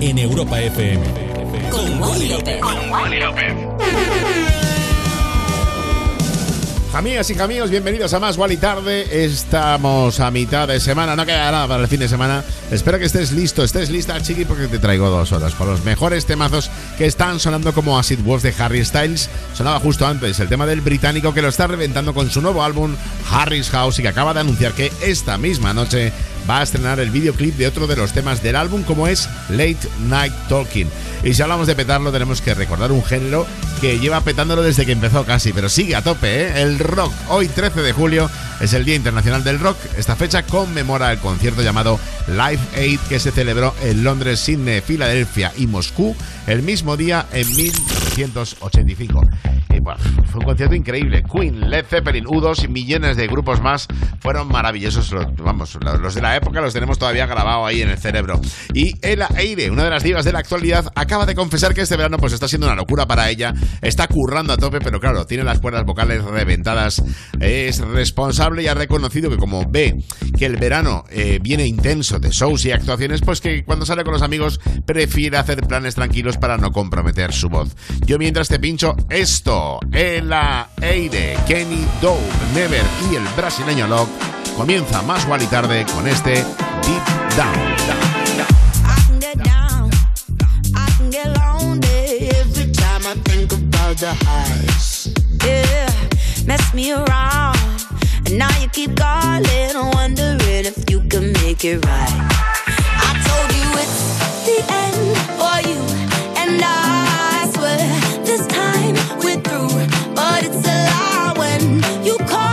En Europa FM. Con Wally López. Con Wally López. Amigas y amigos, bienvenidos a más Wally Tarde. Estamos a mitad de semana, no queda nada para el fin de semana. Espero que estés listo, estés lista, chiqui, porque te traigo dos horas con los mejores temazos que están sonando como Acid Wolf de Harry Styles. Sonaba justo antes el tema del británico que lo está reventando con su nuevo álbum Harry's House y que acaba de anunciar que esta misma noche va a estrenar el videoclip de otro de los temas del álbum como es Late Night Talking. Y si hablamos de petarlo tenemos que recordar un género que lleva petándolo desde que empezó casi, pero sigue a tope, ¿eh? el rock. Hoy 13 de julio es el Día Internacional del Rock. Esta fecha conmemora el concierto llamado Live Aid que se celebró en Londres, Sydney, Filadelfia y Moscú el mismo día en 1985 fue un concierto increíble. Queen, Led Zeppelin, U2 y millones de grupos más fueron maravillosos. Vamos, los de la época los tenemos todavía grabados ahí en el cerebro. Y Ella Eire, una de las divas de la actualidad, acaba de confesar que este verano pues está siendo una locura para ella. Está currando a tope, pero claro, tiene las cuerdas vocales reventadas. Es responsable y ha reconocido que como ve que el verano eh, viene intenso de shows y actuaciones, pues que cuando sale con los amigos prefiere hacer planes tranquilos para no comprometer su voz. Yo mientras te pincho esto en la Eire, Kenny Dope, Never y el brasileño Lock comienza más igual y tarde con este Deep Down. me around. And now you keep calling, wondering if you can make it right. I told you it's the end for you and I swear this time we're through, but it's a lie when you call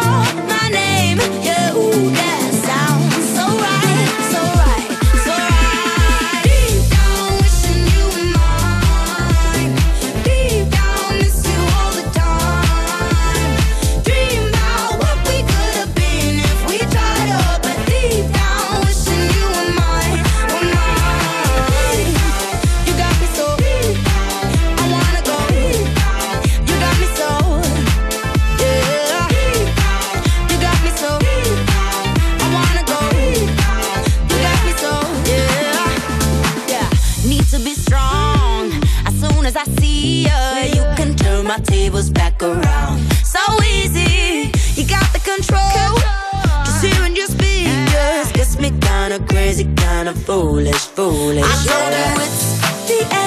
wave us back around. So easy, you got the control. Just hearing your speak gets me kinda crazy, kinda foolish, foolish. I know yeah. that it's the end.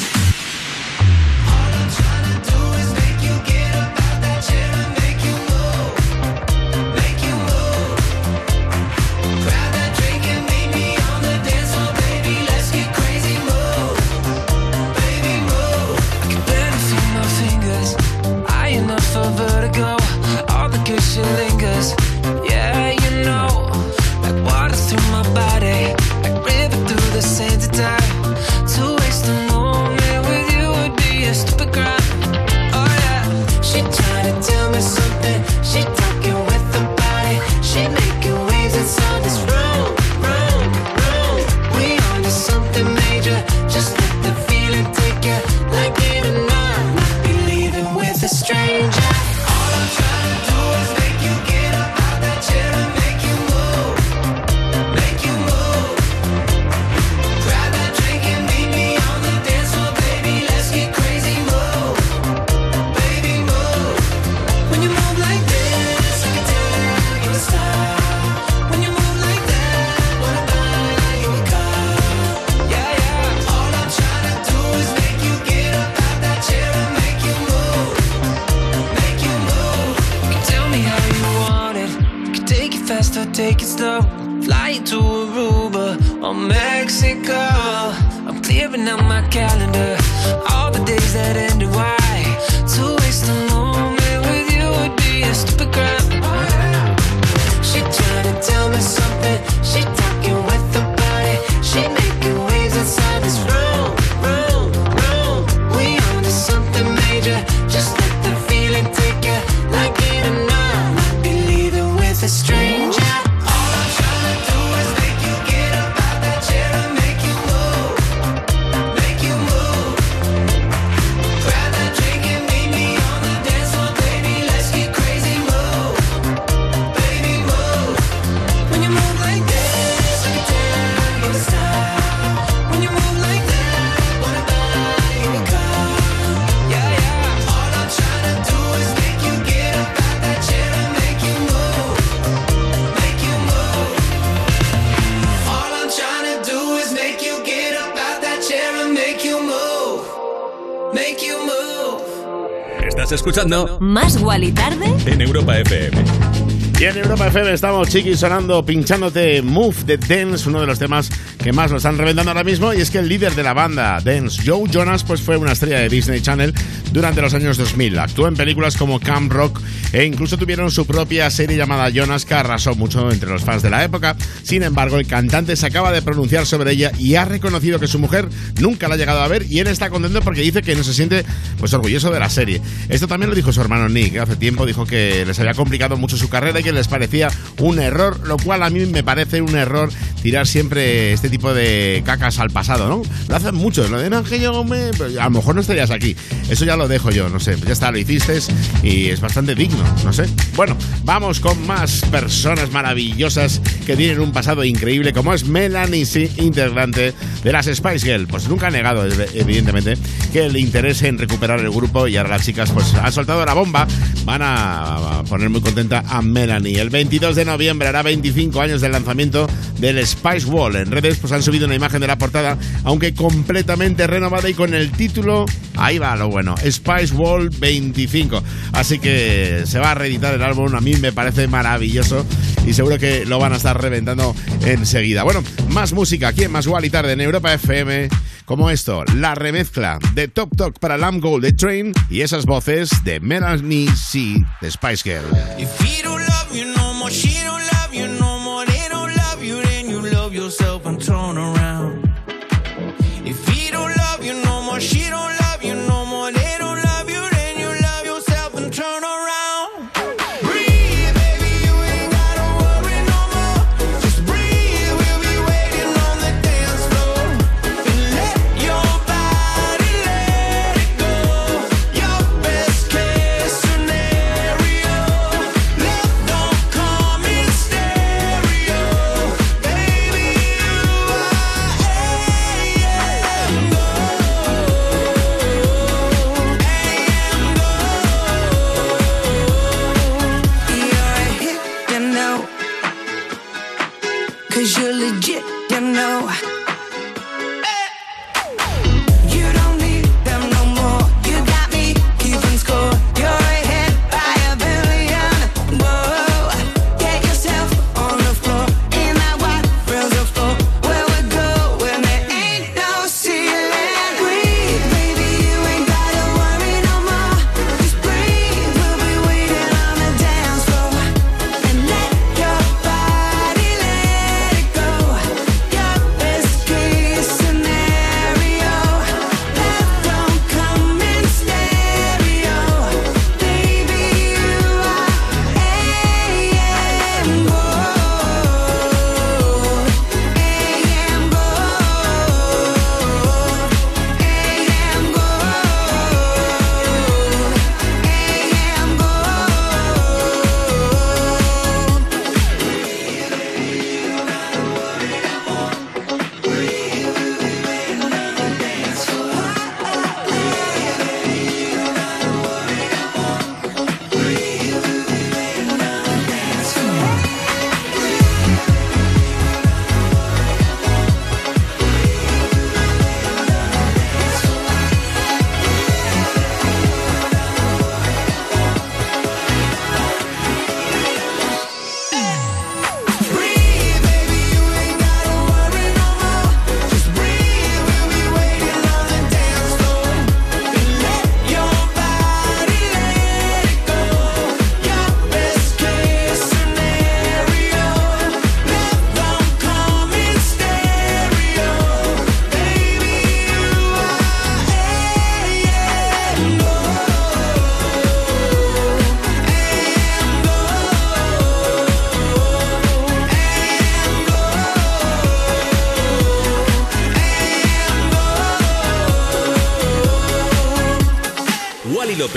escuchando Más Wally Tarde en Europa FM. Y en Europa FM estamos chiqui sonando, pinchándote Move de Dance, uno de los temas que más lo están reventando ahora mismo. Y es que el líder de la banda Dance, Joe Jonas, pues fue una estrella de Disney Channel durante los años 2000. Actuó en películas como Camp Rock e incluso tuvieron su propia serie llamada Jonas que arrasó mucho entre los fans de la época. Sin embargo, el cantante se acaba de pronunciar sobre ella y ha reconocido que su mujer nunca la ha llegado a ver y él está contento porque dice que no se siente pues orgulloso de la serie. Esto también lo dijo su hermano Nick. Hace tiempo dijo que les había complicado mucho su carrera y que les parecía un error, lo cual a mí me parece un error tirar siempre este tipo de cacas al pasado, ¿no? Lo hacen muchos, lo de no, que yo me... A lo mejor no estarías aquí. Eso ya lo dejo yo, no sé. Ya está, lo hiciste y es bastante digno, no sé. Bueno, vamos con más personas maravillosas que tienen un pasado increíble, como es Melanie, sí, integrante de las Spice Girls. Pues nunca ha negado, evidentemente, que le interese en recuperar el grupo y ahora las chicas pues han soltado la bomba. Van a poner muy contenta a Melanie. El 22 de noviembre hará 25 años del lanzamiento del Spice Wall. En redes pues han subido una imagen de la portada, aunque completamente renovada y con el título, ahí va lo bueno, Spice Wall 25. Así que se va a reeditar el álbum, a mí me parece maravilloso y seguro que lo van a estar reventando enseguida. Bueno, más música aquí en Más y Tarde en Europa FM, como esto, la remezcla de Top Talk para Lamb Gold de Train y esas voces de Melanie C de Spice Girl. Yourself and turn around.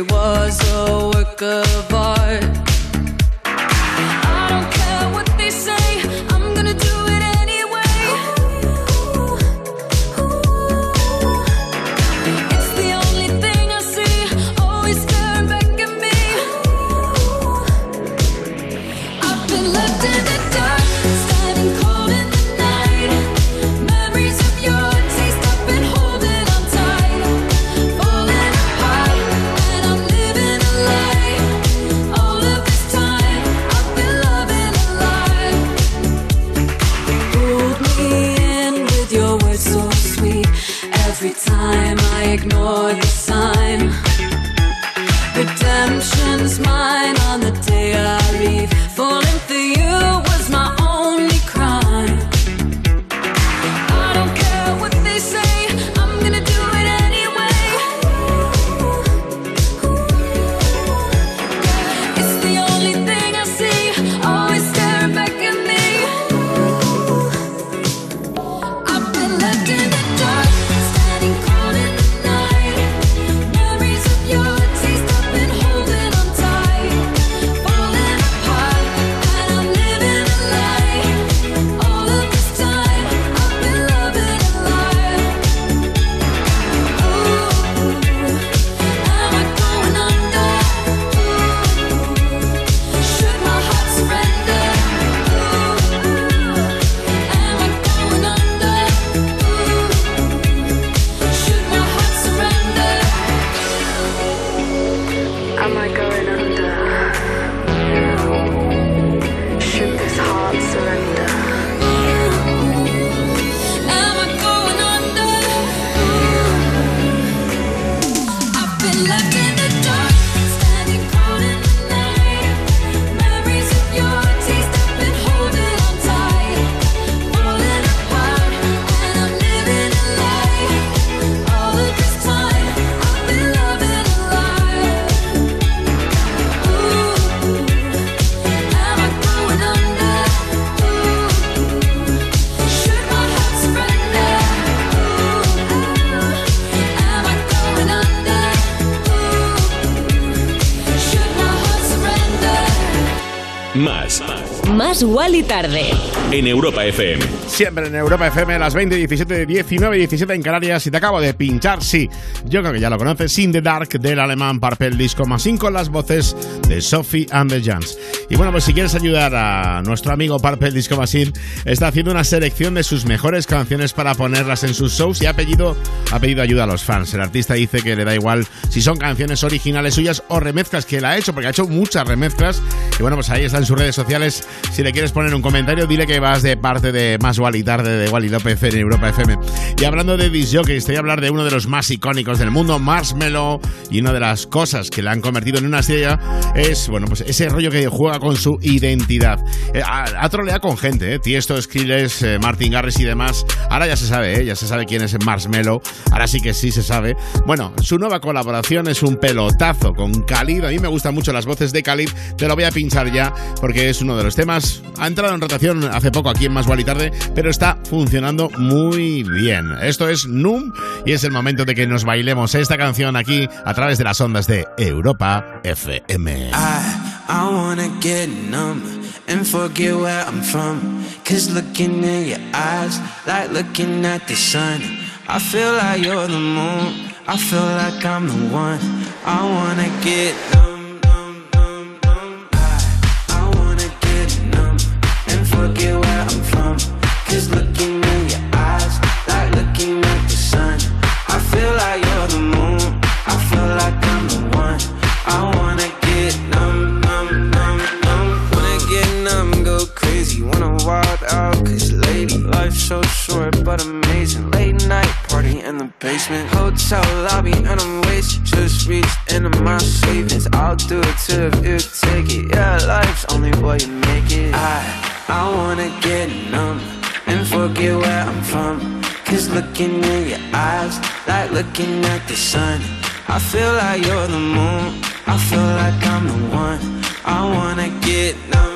Was a work of art. Más Wally tarde. En Europa FM. Siempre en Europa FM, las 20, 17, 19 y 17 en Canarias. Y te acabo de pinchar, sí, yo creo que ya lo conoces, In the Dark del alemán Purple Disco Machine con las voces de Sophie and the Jans. Y bueno, pues si quieres ayudar a nuestro amigo Purple Disco Machine, está haciendo una selección de sus mejores canciones para ponerlas en sus shows y ha pedido, ha pedido ayuda a los fans. El artista dice que le da igual si son canciones originales suyas o remezclas que él ha hecho, porque ha hecho muchas remezclas. Y bueno, pues ahí está en sus redes sociales. Si le quieres poner un comentario, dile que vas de parte de Más Wally Tarde de Wally López en Europa FM. Y hablando de disc jockeys, te voy a hablar de uno de los más icónicos del mundo, Marshmello, y una de las cosas que le han convertido en una estrella es, bueno, pues ese rollo que juega con su identidad. Eh, ha, ha troleado con gente, ¿eh? Tiesto, Skrillex, eh, Martin Garrix y demás. Ahora ya se sabe, ¿eh? Ya se sabe quién es Marshmello. Ahora sí que sí se sabe. Bueno, su nueva colaboración es un pelotazo con Khalid. A mí me gustan mucho las voces de Khalid. Te lo voy a pinchar ya porque es uno de los temas. Ha entrado en rotación hace poco aquí en Más Wally Tarde, pero está funcionando muy bien. Esto es Num y es el momento de que nos bailemos esta canción aquí a través de las ondas de Europa FM. I, I wanna get numb and forget where I'm from. Cause looking in your eyes, like looking at the sun. I feel like you're the moon, I feel like I'm the one. I wanna get numb, Hotel lobby, and I'm wasted. Just reached into my savings. I'll do it too if you take it. Yeah, life's only what you make it. I, I wanna get numb and forget where I'm from. Cause looking in your eyes, like looking at the sun. I feel like you're the moon. I feel like I'm the one. I wanna get numb,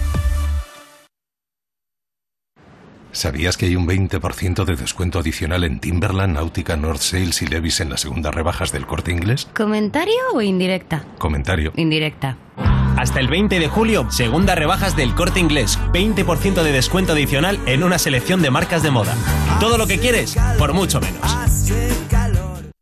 ¿Sabías que hay un 20% de descuento adicional en Timberland, Náutica, North Sales y Levis en las segundas rebajas del corte inglés? ¿Comentario o indirecta? Comentario. Indirecta. Hasta el 20 de julio, segunda rebajas del corte inglés. 20% de descuento adicional en una selección de marcas de moda. Todo lo que quieres, por mucho menos.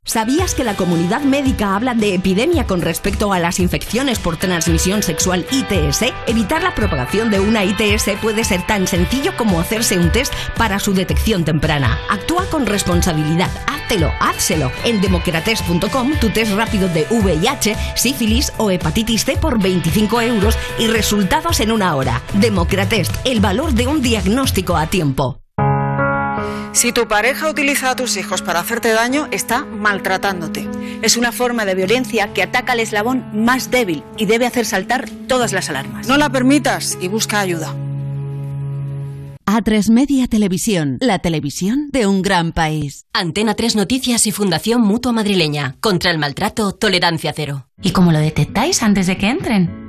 ¿Sabías que la comunidad médica habla de epidemia con respecto a las infecciones por transmisión sexual ITS? Evitar la propagación de una ITS puede ser tan sencillo como hacerse un test para su detección temprana. Actúa con responsabilidad, háztelo, házselo. En democrates.com tu test rápido de VIH, sífilis o hepatitis C por 25 euros y resultados en una hora. Democratest, el valor de un diagnóstico a tiempo. Si tu pareja utiliza a tus hijos para hacerte daño, está maltratándote. Es una forma de violencia que ataca al eslabón más débil y debe hacer saltar todas las alarmas. No la permitas y busca ayuda. A3 Media Televisión, la televisión de un gran país. Antena 3 Noticias y Fundación Mutua Madrileña. Contra el maltrato, tolerancia cero. ¿Y cómo lo detectáis antes de que entren?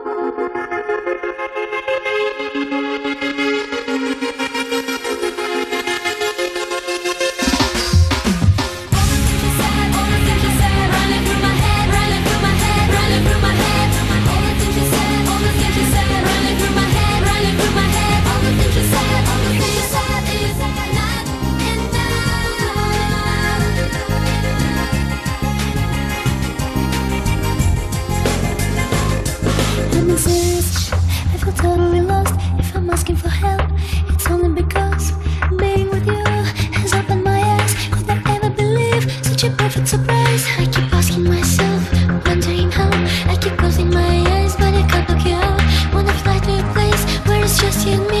Where it's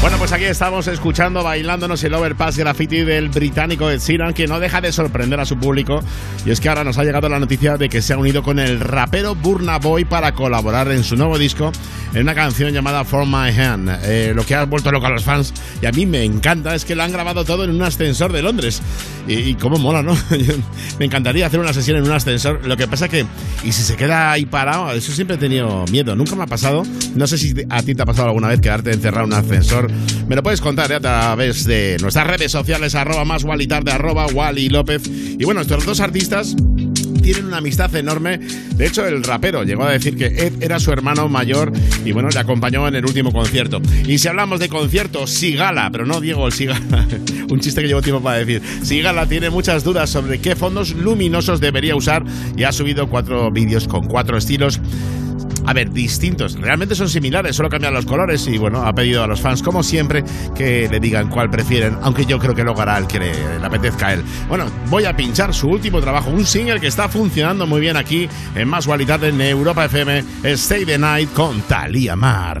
Bueno, pues aquí estamos escuchando, bailándonos el overpass graffiti del británico Ed Sheeran, que no deja de sorprender a su público. Y es que ahora nos ha llegado la noticia de que se ha unido con el rapero Burna Boy para colaborar en su nuevo disco en una canción llamada For My Hand. Eh, lo que ha vuelto loco a los fans, y a mí me encanta, es que lo han grabado todo en un ascensor de Londres. Y, y cómo mola, ¿no? me encantaría hacer una sesión en un ascensor. Lo que pasa que, y si se queda ahí parado, eso siempre he tenido miedo. Nunca me ha pasado. No sé si a ti te ha pasado alguna vez quedarte encerrado en un ascensor. Me lo puedes contar ¿eh? a través de nuestras redes sociales, arroba más Wally tarde, arroba Wally López. Y bueno, estos dos artistas tienen una amistad enorme. De hecho, el rapero llegó a decir que Ed era su hermano mayor y bueno, le acompañó en el último concierto. Y si hablamos de conciertos, Sigala, pero no Diego el Sigala, un chiste que llevo tiempo para decir. Sigala tiene muchas dudas sobre qué fondos luminosos debería usar y ha subido cuatro vídeos con cuatro estilos a ver, distintos. Realmente son similares, solo cambian los colores y bueno, ha pedido a los fans, como siempre, que le digan cuál prefieren, aunque yo creo que luego hará el que le, apetezca a él. Bueno, voy a pinchar su último trabajo, un single que está funcionando muy bien aquí en Más Gualidad en Europa FM, Stay the Night con Talia Mar.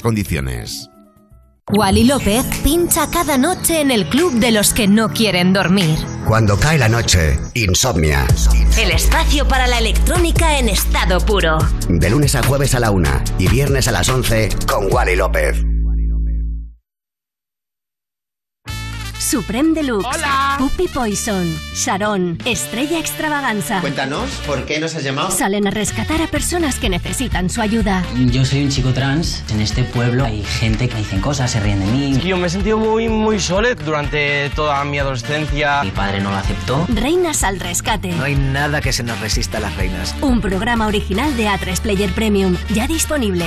condiciones. Wally López pincha cada noche en el club de los que no quieren dormir. Cuando cae la noche, insomnia. El espacio para la electrónica en estado puro. De lunes a jueves a la una y viernes a las 11 con Wally López. Supreme Deluxe. Hola. Puppy Poison. Sharon. Estrella Extravaganza. Cuéntanos, ¿por qué nos has llamado? Salen a rescatar a personas que necesitan su ayuda. Yo soy un chico trans. En este pueblo hay gente que me dicen cosas, se ríen de mí. Yo me he sentido muy, muy solo durante toda mi adolescencia. Mi padre no lo aceptó. Reinas al rescate. No hay nada que se nos resista a las reinas. Un programa original de A3 Player Premium. Ya disponible.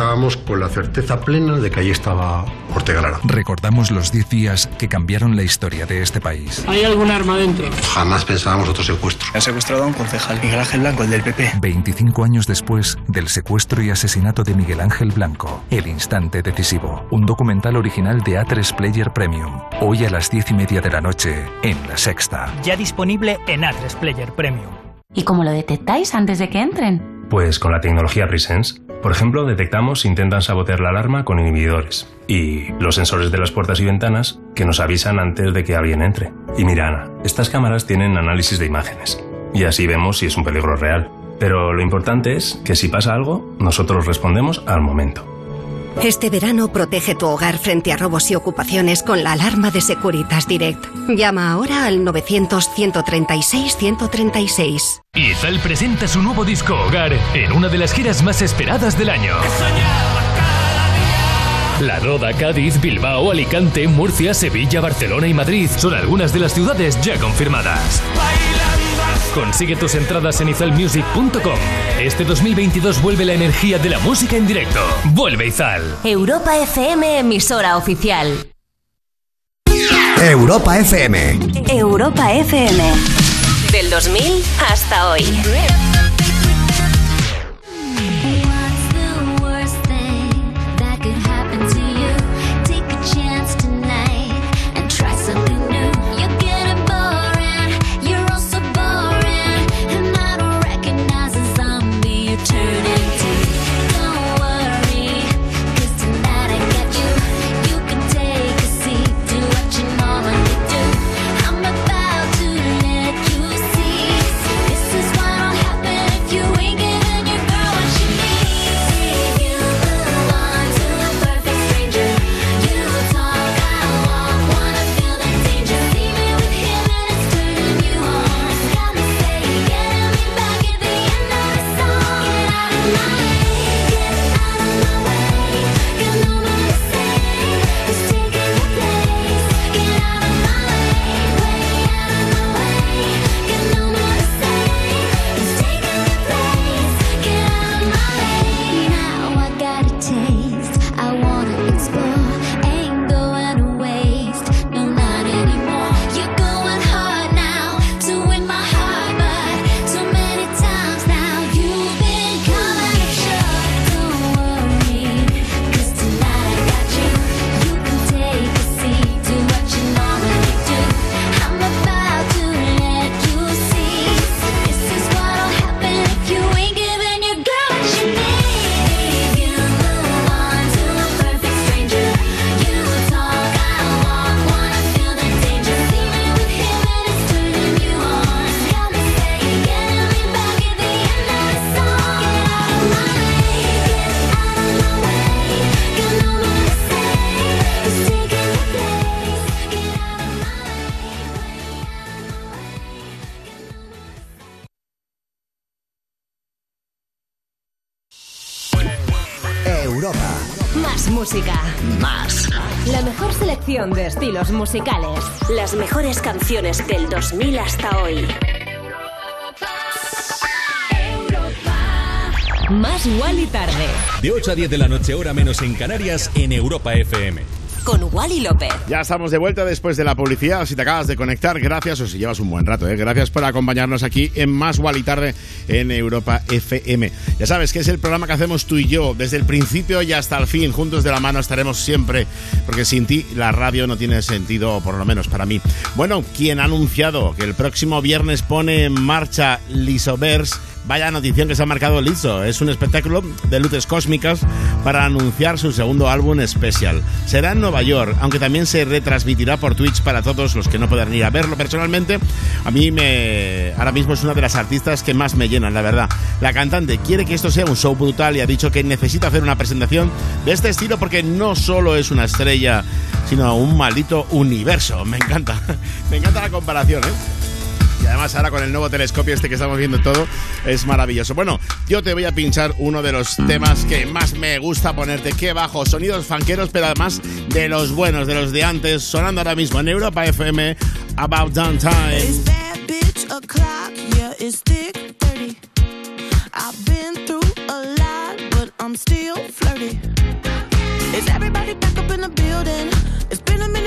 Estábamos con la certeza plena de que ahí estaba Ortega Lara. Recordamos los 10 días que cambiaron la historia de este país. ¿Hay algún arma dentro? Jamás pensábamos otro secuestro. Han secuestrado a un concejal, Miguel Ángel Blanco, el del PP. 25 años después del secuestro y asesinato de Miguel Ángel Blanco, El Instante Decisivo, un documental original de A3 Player Premium, hoy a las 10 y media de la noche en La Sexta. Ya disponible en A3 Player Premium. ¿Y cómo lo detectáis antes de que entren? Pues con la tecnología Presence Por ejemplo, detectamos si intentan sabotear la alarma con inhibidores. Y los sensores de las puertas y ventanas que nos avisan antes de que alguien entre. Y mira, Ana, estas cámaras tienen análisis de imágenes. Y así vemos si es un peligro real. Pero lo importante es que si pasa algo, nosotros respondemos al momento. Este verano protege tu hogar frente a robos y ocupaciones con la alarma de Securitas Direct. Llama ahora al 900-136-136. Izal presenta su nuevo disco Hogar en una de las giras más esperadas del año. La Roda, Cádiz, Bilbao, Alicante, Murcia, Sevilla, Barcelona y Madrid son algunas de las ciudades ya confirmadas. Consigue tus entradas en izalmusic.com. Este 2022 vuelve la energía de la música en directo. Vuelve Izal. Europa FM, emisora oficial. Europa FM. Europa FM. Del 2000 hasta hoy. De estilos musicales. Las mejores canciones del 2000 hasta hoy. Más Wally tarde. De 8 a 10 de la noche, hora menos en Canarias, en Europa FM. Con Wally López. Ya estamos de vuelta después de la publicidad. Si te acabas de conectar, gracias o si llevas un buen rato, ¿eh? gracias por acompañarnos aquí en Más Wally Tarde en Europa FM. Ya sabes que es el programa que hacemos tú y yo desde el principio y hasta el fin. Juntos de la mano estaremos siempre, porque sin ti la radio no tiene sentido, por lo menos para mí. Bueno, quien ha anunciado que el próximo viernes pone en marcha Lisoverse Vaya notición que se ha marcado Lizzo. Es un espectáculo de luces cósmicas para anunciar su segundo álbum especial. Será en Nueva York, aunque también se retransmitirá por Twitch para todos los que no puedan ir a verlo personalmente. A mí me ahora mismo es una de las artistas que más me llenan, la verdad. La cantante quiere que esto sea un show brutal y ha dicho que necesita hacer una presentación de este estilo porque no solo es una estrella, sino un maldito universo. Me encanta. Me encanta la comparación, ¿eh? Y además ahora con el nuevo telescopio este que estamos viendo todo es maravilloso. Bueno, yo te voy a pinchar uno de los temas que más me gusta ponerte. Qué bajo, sonidos fanqueros, pero además de los buenos, de los de antes, sonando ahora mismo en Europa FM, About Downtime. It's bad bitch o'clock, yeah, it's thick 30. I've been through a lot, but I'm still flirty. Is everybody back up in the building?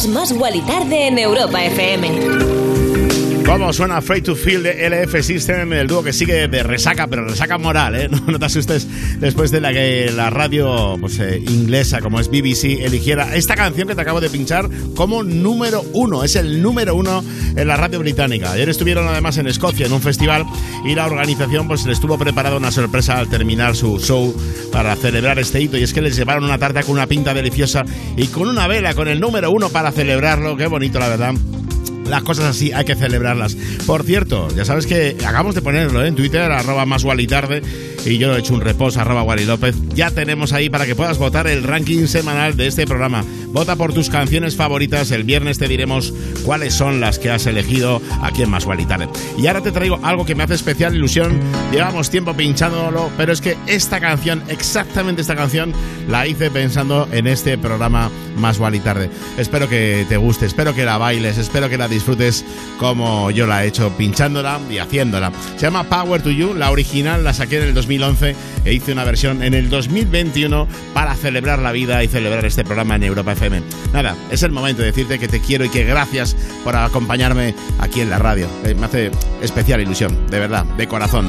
escuchas Más y Tarde en Europa FM. ¿Cómo suena Afraid to Feel de LF System, el dúo que sigue de resaca, pero resaca moral, ¿eh? No, no te asustes después de la que la radio pues, eh, inglesa como es BBC eligiera esta canción que te acabo de pinchar como número uno. Es el número uno en la radio británica. Ayer estuvieron además en Escocia en un festival y la organización pues le estuvo preparada una sorpresa al terminar su show para celebrar este hito y es que les llevaron una tarta con una pinta deliciosa y con una vela con el número uno para celebrarlo. Qué bonito la verdad las cosas así hay que celebrarlas. Por cierto, ya sabes que acabamos de ponerlo ¿eh? en Twitter, arroba más y tarde, y yo he hecho un reposo, arroba Wally López. Ya tenemos ahí para que puedas votar el ranking semanal de este programa. Vota por tus canciones favoritas. El viernes te diremos cuáles son las que has elegido aquí en Más y ahora te traigo algo que me hace especial ilusión. Llevamos tiempo pinchándolo, pero es que esta canción, exactamente esta canción, la hice pensando en este programa Más y tarde. Espero que te guste, espero que la bailes, espero que la disfrutes como yo la he hecho pinchándola y haciéndola. Se llama Power to You, la original la saqué en el 2011 e hice una versión en el 2021 para celebrar la vida y celebrar este programa en Europa Nada, es el momento de decirte que te quiero y que gracias por acompañarme aquí en la radio. Eh, me hace especial ilusión, de verdad, de corazón.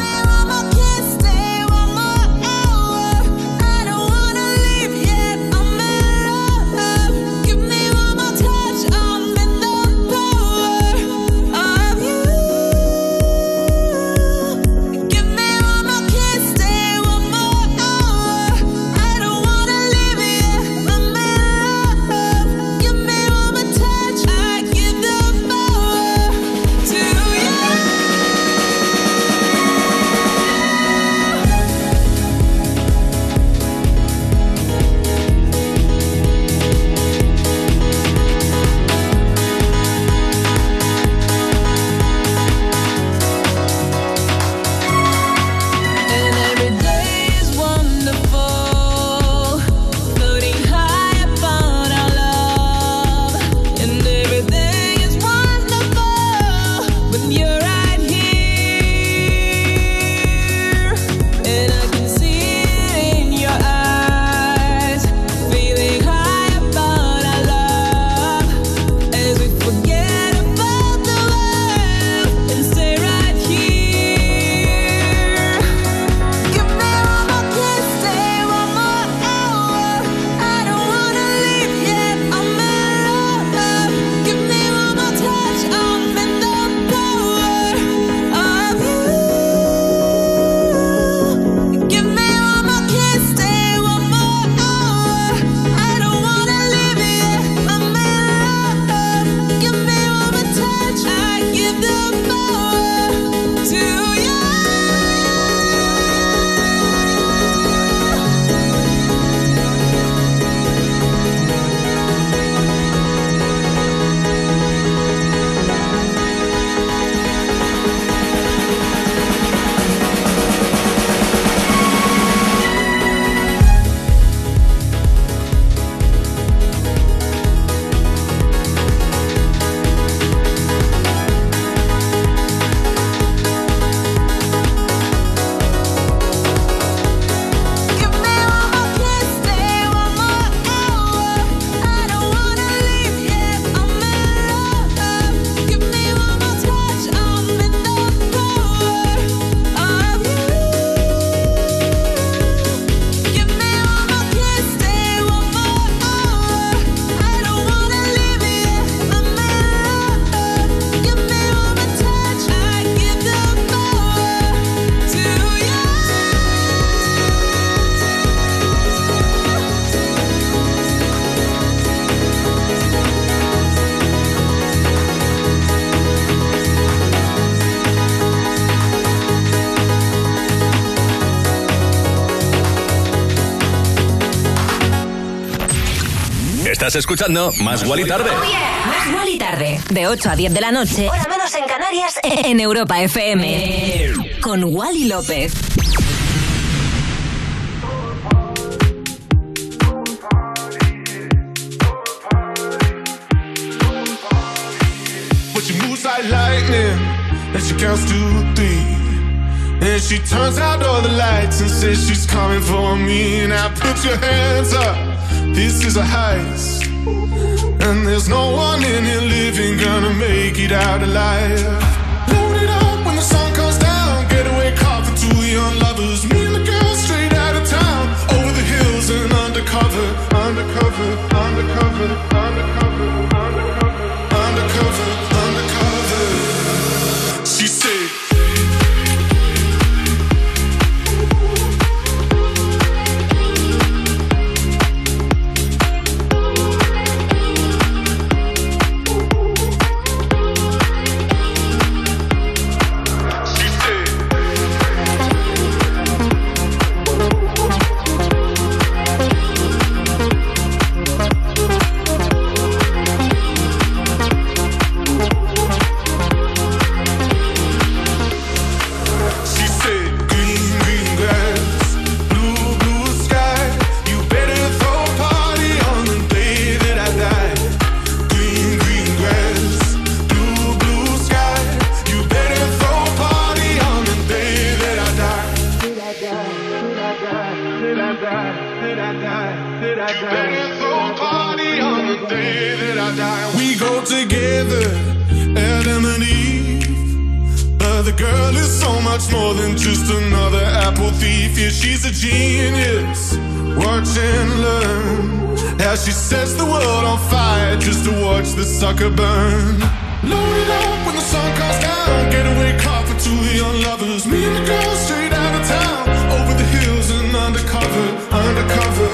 Estás escuchando Más Guali Tarde. Más Guali Tarde. De 8 a 10 de la noche. Hora menos en Canarias. En Europa FM. Con Wally López. But she moves like lightning, and she counts to three. And she turns out all the lights and says she's coming for me. Now put your hands up, this is a heist. there's no one in here living gonna make it out alive. Load it up when the sun comes down. Getaway car for two young lovers. Me and the straight out of town. Over the hills and undercover, undercover, undercover. undercover. The girl is so much more than just another apple thief. Yeah, she's a genius. Watch and learn how she sets the world on fire just to watch the sucker burn. Load it up when the sun comes down. Getaway car for two young lovers. Me and the girl straight out of town. Over the hills and undercover, undercover.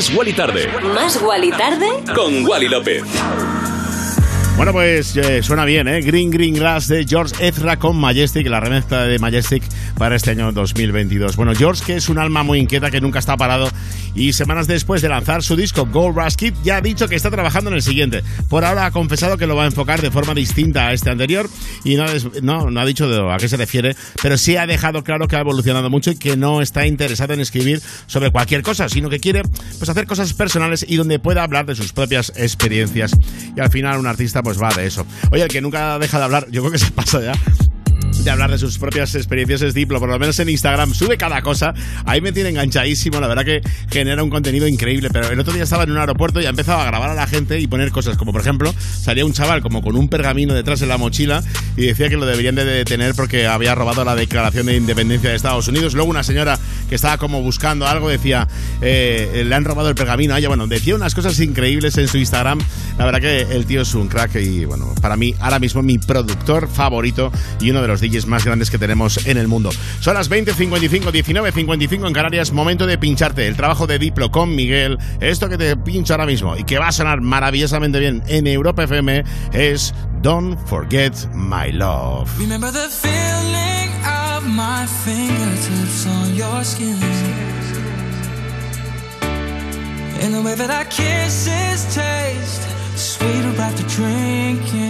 Más Wally Tarde. Más Wally tarde. Con Wally López. Bueno, pues eh, suena bien, ¿eh? Green Green Grass de George Ezra con Majestic, la remezcla de Majestic para este año 2022. Bueno, George, que es un alma muy inquieta, que nunca está parado, y semanas después de lanzar su disco Gold Rush Kid, ya ha dicho que está trabajando en el siguiente. Por ahora ha confesado que lo va a enfocar de forma distinta a este anterior, y no, ha dicho a qué se refiere, pero sí ha dejado claro que ha evolucionado mucho y que no está interesado en escribir sobre cualquier cosa, sino que quiere pues, hacer cosas personales y donde pueda hablar de sus propias experiencias. Y al final un artista pues va de eso. Oye, el que nunca deja de hablar, yo creo que se pasa ya de hablar de sus propias experiencias es Diplo, por lo menos en Instagram. Sube cada cosa, ahí me tiene enganchadísimo, la verdad que genera un contenido increíble, pero el otro día estaba en un aeropuerto y ha empezado a grabar a la gente y poner cosas, como por ejemplo, salía un chaval como con un pergamino detrás de la mochila y decía que lo deberían de detener porque había robado la declaración de independencia de Estados Unidos, luego una señora que estaba como buscando algo decía, eh, le han robado el pergamino, ella, bueno, decía unas cosas increíbles en su Instagram, la verdad que el tío es un crack y bueno, para mí ahora mismo mi productor favorito y uno de los DJs más grandes que tenemos en el mundo. Son las 20.55, 19.55 en Canarias, momento de pincharte el trabajo de Diplo con Miguel. Esto que te pincho ahora mismo y que va a sonar maravillosamente bien en Europa FM es Don't Forget My Love. Remember the feeling of my fingertips on your skin. And the way that our kisses taste sweeter after drinking.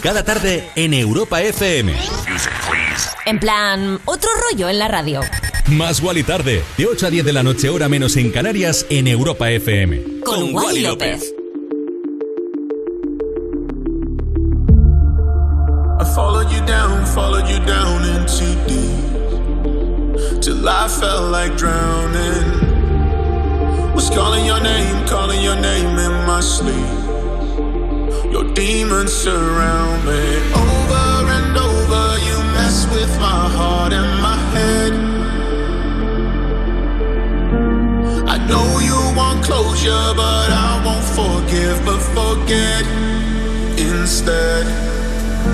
Cada tarde en Europa FM. En plan, otro rollo en la radio. Más Wally tarde. De 8 a 10 de la noche, hora menos en Canarias, en Europa FM. Con Wally López. I followed you down, followed you down into deep. Till I felt like drowning. Was calling your name, calling your name in my sleep. Your demons surround me. Over and over, you mess with my heart and my head. I know you want closure, but I won't forgive, but forget instead.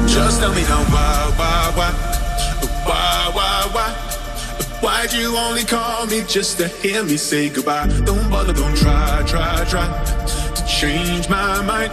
Just tell me now why, why, why, why, why, why? Why'd you only call me just to hear me say goodbye? Don't bother, don't try, try, try to change my mind.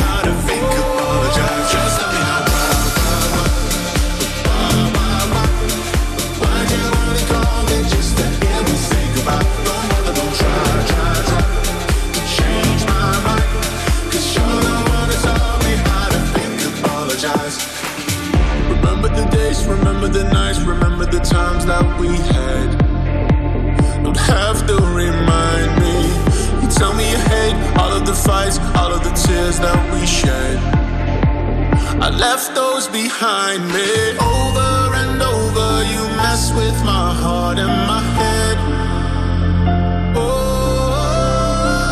the nights, remember the times that we had. Don't have to remind me. You tell me you hate all of the fights, all of the tears that we shed. I left those behind me. Over and over, you mess with my heart and my head. Oh,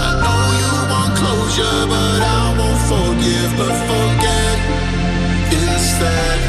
I know you want closure, but I won't forgive, but forget instead.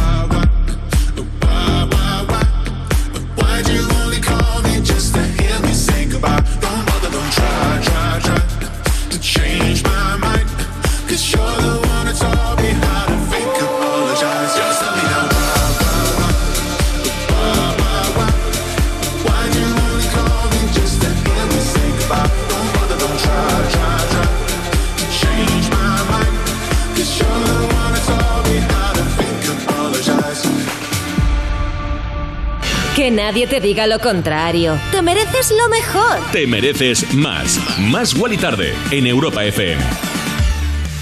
nadie te diga lo contrario. Te mereces lo mejor. Te mereces más. Más Wally Tarde en Europa FM.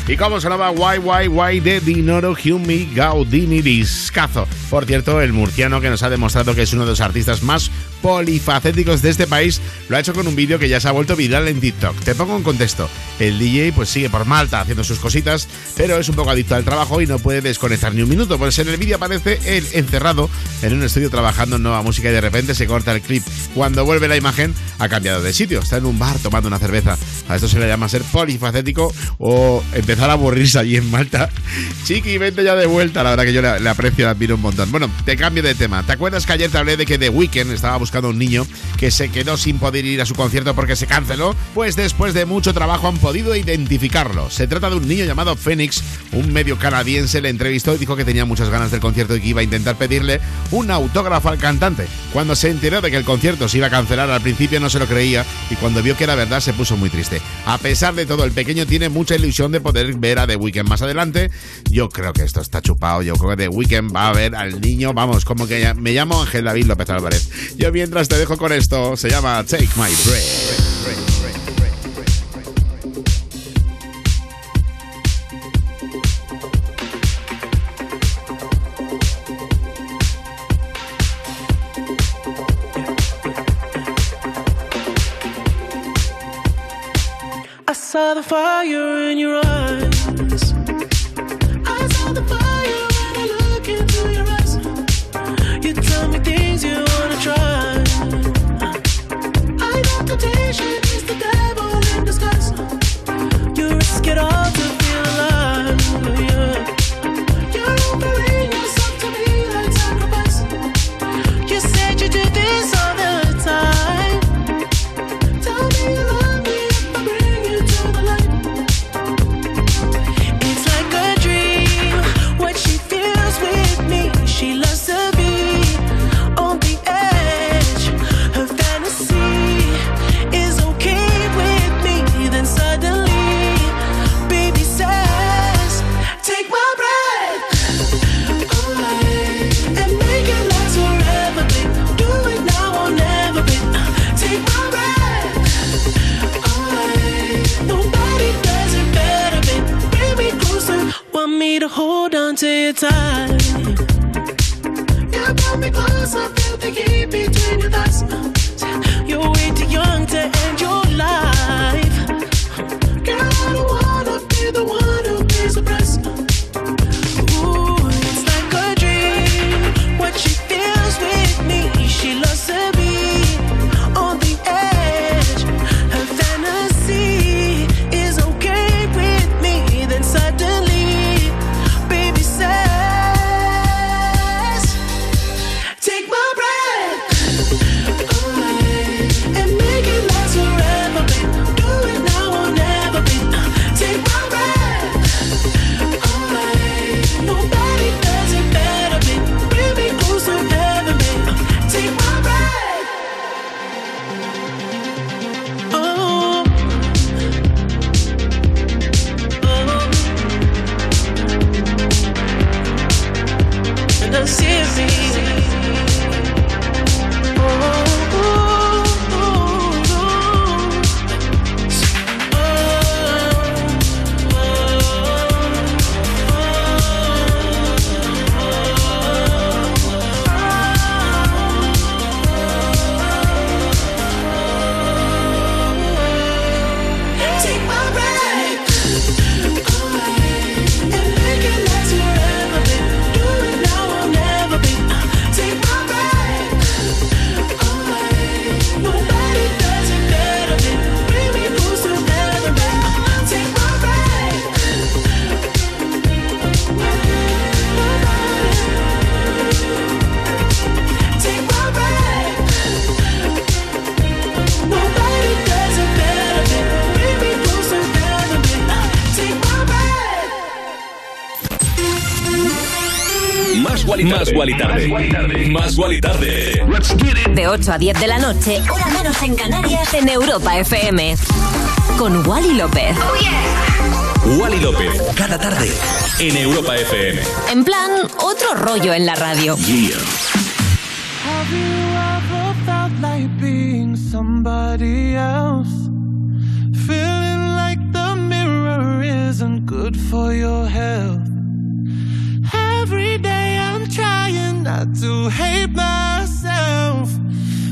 ¿Y cómo sonaba Why Why Why de Dinoro Humi Gaudini Discazo? Por cierto, el murciano que nos ha demostrado que es uno de los artistas más polifacéticos de este país lo ha hecho con un vídeo que ya se ha vuelto viral en TikTok. Te pongo en contexto. El DJ pues sigue por Malta haciendo sus cositas, pero es un poco adicto al trabajo y no puede desconectar ni un minuto. Pues en el vídeo aparece él encerrado en un estudio trabajando en nueva música y de repente se corta el clip. Cuando vuelve la imagen ha cambiado de sitio. Está en un bar tomando una cerveza. A esto se le llama ser polifacético o empezar a aburrirse allí en Malta. Chiqui, vente ya de vuelta. La verdad que yo le, aprecio la admiro un montón. Bueno, te cambio de tema. ¿Te acuerdas que ayer te hablé de que The Weeknd estaba buscando a un niño que se quedó sin poder ir a su concierto porque se canceló? Pues después de mucho trabajo han podido identificarlo. Se trata de un niño llamado Phoenix, un medio canadiense le entrevistó y dijo que tenía muchas ganas del concierto y que iba a intentar pedirle un autógrafo al cantante. Cuando se enteró de que el concierto se iba a cancelar al principio no se lo creía y cuando vio que era verdad se puso muy triste. A pesar de todo, el pequeño tiene mucha ilusión de poder ver a The Weeknd más adelante. Yo creo que esto está chupado. Yo creo que The Weeknd va a ver al niño. Vamos, como que me llamo Ángel David López Álvarez. Yo mientras te dejo con esto, se llama Take My Breath. Saw the fire in your eyes. 8 a 10 de la noche, hora menos en Canarias, en Europa FM. Con Wally López. Wally López, cada tarde en Europa FM. En plan, otro rollo en la radio. Have you ever felt like being somebody else? Feeling like the mirror isn't good for your health. Every day I'm trying not to hate myself.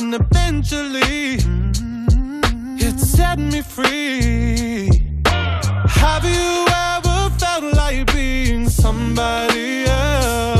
and eventually mm-hmm. it set me free. Have you ever felt like being somebody else?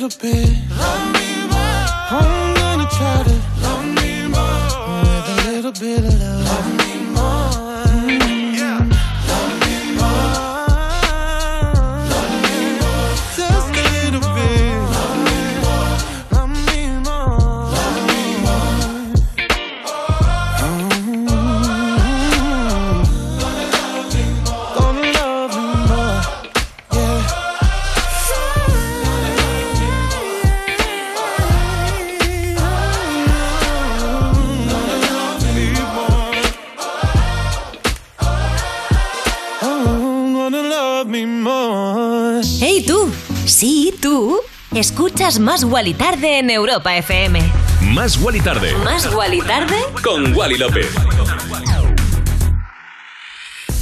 Little bit. Love me more. I'm gonna try to love me more with a little bit of love. Escuchas Más Wally Tarde en Europa FM. Más Wally Tarde. Más Wally Tarde Con Wally López.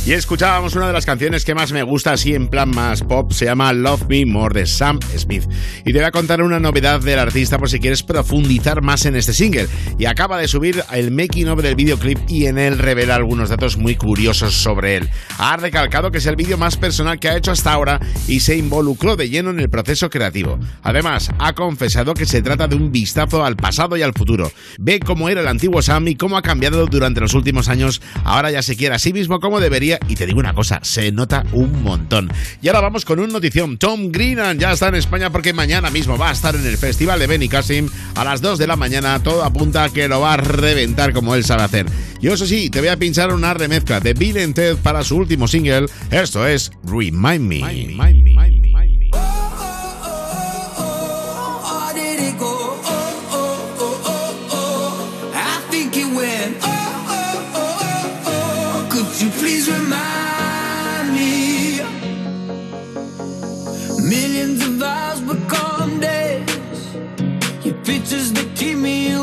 Y escuchábamos una de las canciones que más me gusta, así en plan más pop, se llama Love Me More de Sam Smith. Y te voy a contar una novedad del artista por si quieres profundizar más en este single. Y acaba de subir el making of del videoclip y en él revela algunos datos muy curiosos sobre él. Ha recalcado que es el vídeo más personal que ha hecho hasta ahora y se involucró de lleno en el proceso creativo. Además, ha confesado que se trata de un vistazo al pasado y al futuro. Ve cómo era el antiguo Sam y cómo ha cambiado durante los últimos años. Ahora ya se quiere a sí mismo como debería y te digo una cosa, se nota un montón. Y ahora vamos con un notición. Tom Greenan ya está en España porque mañana mismo va a estar en el Festival de Benny Cassim a las 2 de la mañana. Todo apunta a que lo va a reventar como él sabe hacer. Yo eso sí, te voy a pinchar una remezcla de Bill Ted para su último single. Esto es Remind Me. Me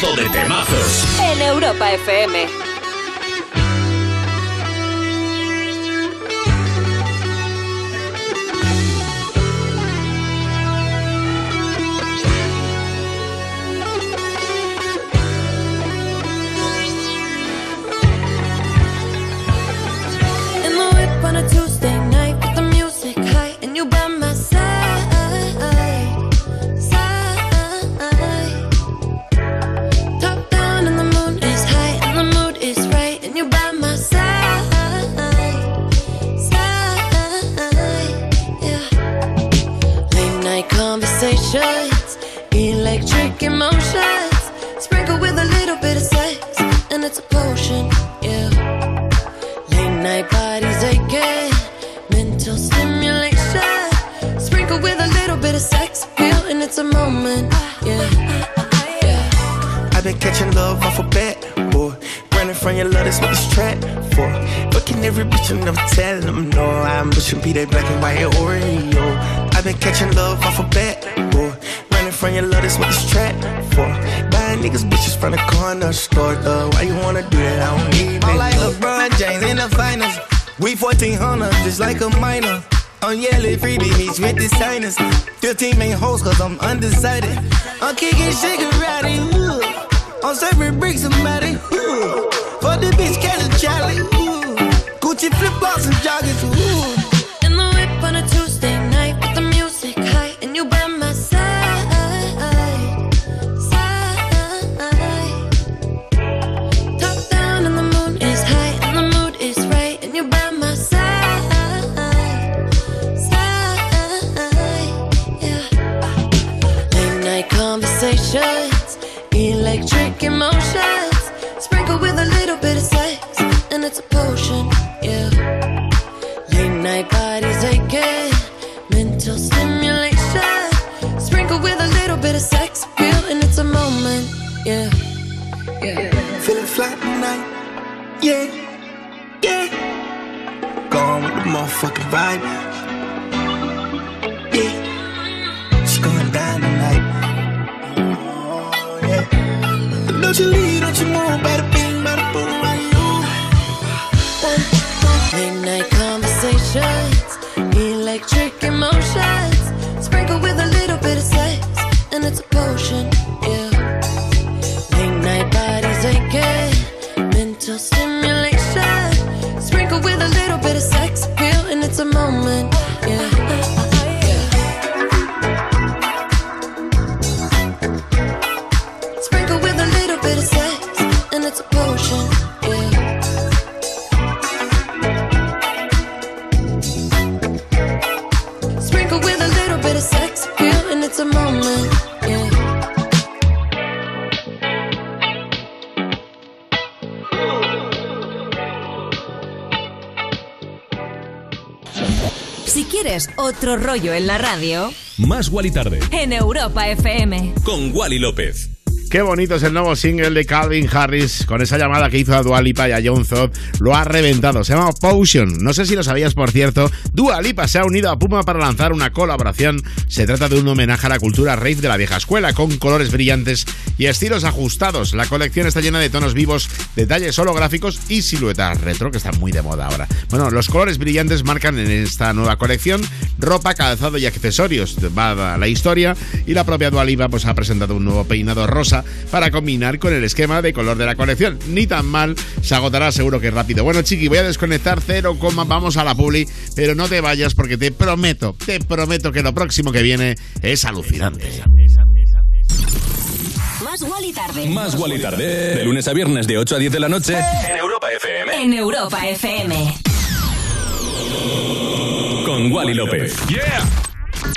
pedazo de temazos. En Europa FM. Freebie meets with the designers. 15 main hoes, cause I'm undecided. I'm kicking, shaking. Otro rollo en la radio, Más Wally Tarde. en Europa FM. Con Wally López. Qué bonito es el nuevo single de Calvin Harris con esa llamada que hizo a Dua Lipa y a John Zod. Lo ha reventado. Se llama Potion. No sé si lo sabías, por cierto. Dua Lipa se ha unido a Puma para lanzar una colaboración. Se trata de un homenaje a la cultura rave de la vieja escuela con colores brillantes y estilos ajustados. La colección está llena de tonos vivos, detalles holográficos y siluetas retro que están muy de moda ahora. Bueno, los colores brillantes marcan en esta nueva colección ropa, calzado y accesorios. Va a la historia y la propia Dua Lipa pues, ha presentado un nuevo peinado rosa para combinar con el esquema de color de la colección. Ni tan mal, se agotará seguro que rápido. Bueno, chiqui, voy a desconectar 0, vamos a la publi, pero no te vayas porque te prometo, te prometo que lo próximo que viene es alucinante. Más Wally tarde. Más Wally Tarde. De lunes a viernes de 8 a 10 de la noche. En Europa FM. En Europa FM. Con Wally López. ¡Yeah!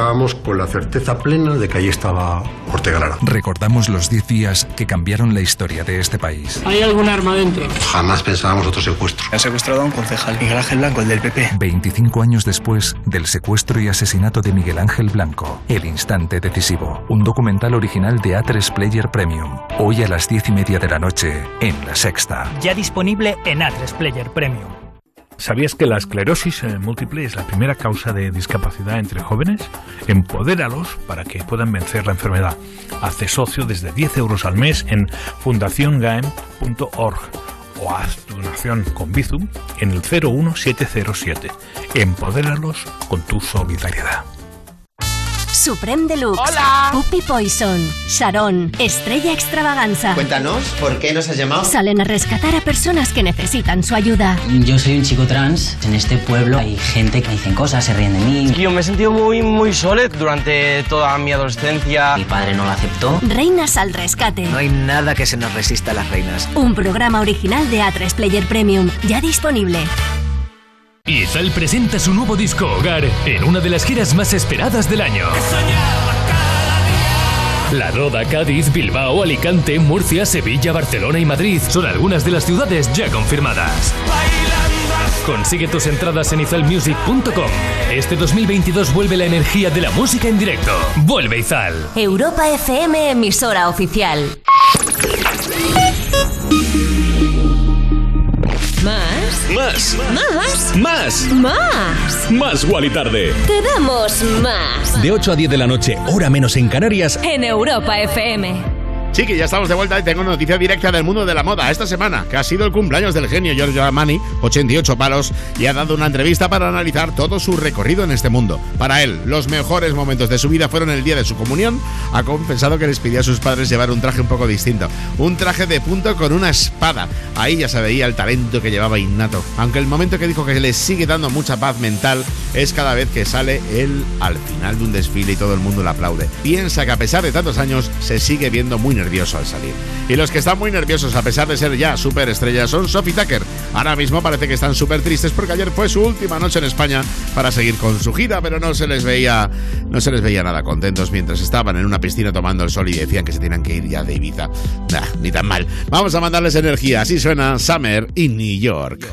Estábamos con la certeza plena de que ahí estaba Ortega Lara. Recordamos los 10 días que cambiaron la historia de este país. ¿Hay algún arma dentro? Jamás pensábamos otro secuestro. Han secuestrado a un concejal, Miguel Ángel Blanco, el del PP. 25 años después del secuestro y asesinato de Miguel Ángel Blanco, El Instante Decisivo, un documental original de A3 Player Premium, hoy a las 10 y media de la noche en La Sexta. Ya disponible en A3 Player Premium. ¿Sabías que la esclerosis eh, múltiple es la primera causa de discapacidad entre jóvenes? Empodéralos para que puedan vencer la enfermedad. Hazte socio desde 10 euros al mes en fundaciongaem.org o haz tu donación con Bizum en el 01707. Empodéralos con tu solidaridad. Supreme Deluxe. Hola. Puppy Poison. Sharon. Estrella Extravaganza. Cuéntanos, ¿por qué nos has llamado? Salen a rescatar a personas que necesitan su ayuda. Yo soy un chico trans. En este pueblo hay gente que me dicen cosas, se ríen de mí. Yo me he sentido muy, muy solo durante toda mi adolescencia. Mi padre no lo aceptó. Reinas al rescate. No hay nada que se nos resista a las reinas. Un programa original de A3 Player Premium. Ya disponible. Izal presenta su nuevo disco Hogar en una de las giras más esperadas del año. La Roda, Cádiz, Bilbao, Alicante, Murcia, Sevilla, Barcelona y Madrid son algunas de las ciudades ya confirmadas. Consigue tus entradas en izalmusic.com. Este 2022 vuelve la energía de la música en directo. Vuelve Izal. Europa FM, emisora oficial. ¿Más? Más. ¿Más? Más. Más. Wally Tarde. Te damos más. De 8 a 10 de la noche, hora menos en Canarias. En Europa FM. Chiqui, ya estamos de vuelta y tengo noticia directa del mundo de la moda esta semana, que ha sido el cumpleaños del genio Giorgio Armani, 88 palos, y ha dado una entrevista para analizar todo su recorrido en este mundo. Para él, los mejores momentos de su vida fueron el día de su comunión. Ha confesado que les pidió a sus padres llevar un traje un poco distinto, un traje de punto con una espada. Ahí ya se veía el talento que llevaba innato. Aunque el momento que dijo que le sigue dando mucha paz mental es cada vez que sale él al final de un desfile y todo el mundo le aplaude. Piensa que a pesar de tantos años se sigue viendo muy nervioso al salir. Y los que están muy nerviosos a pesar de ser ya superestrellas son Sophie Tucker. Ahora mismo parece que están súper tristes porque ayer fue su última noche en España para seguir con su gira, pero no se les veía no se les veía nada contentos mientras estaban en una piscina tomando el sol y decían que se tenían que ir ya de Ibiza. Nah, ni tan mal. Vamos a mandarles energía. Así suena Summer in New York.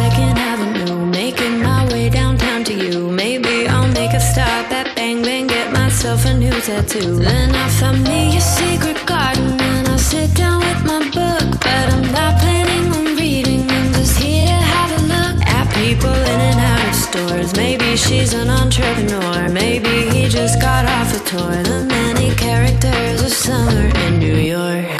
Second Avenue, making my way downtown to you. Maybe I'll make a stop at Bang Bang, get myself a new tattoo. Then I find me a secret garden and I sit down with my book. But I'm not planning on reading, I'm just here to have a look at people in and out of stores. Maybe she's an entrepreneur, maybe he just got off a tour. The many characters of summer in New York.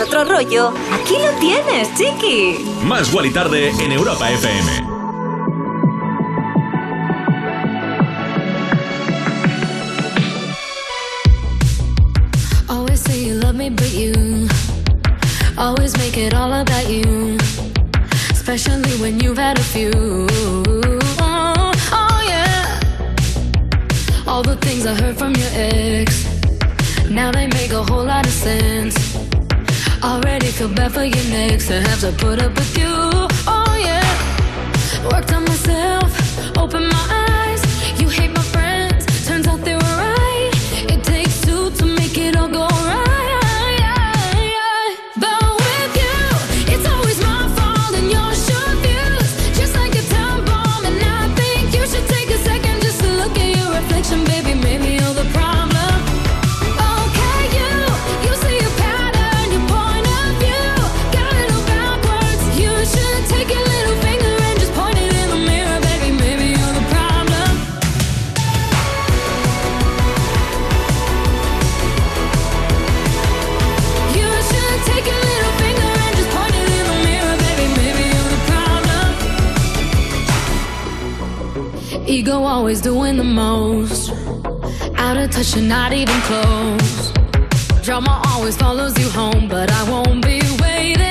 otro rollo, aquí lo tienes, chiqui. Más Guali Tarde en Europa FM. Always say you love me, but you always make it all about you. Especially when you've had a few. Oh, oh, yeah. All the things I heard from your ex. Now they make a whole lot of sense. Already feel bad for your next to have to put up with you. Oh, yeah. Worked on myself, open my eyes. Touch and not even close. Drama always follows you home, but I won't be waiting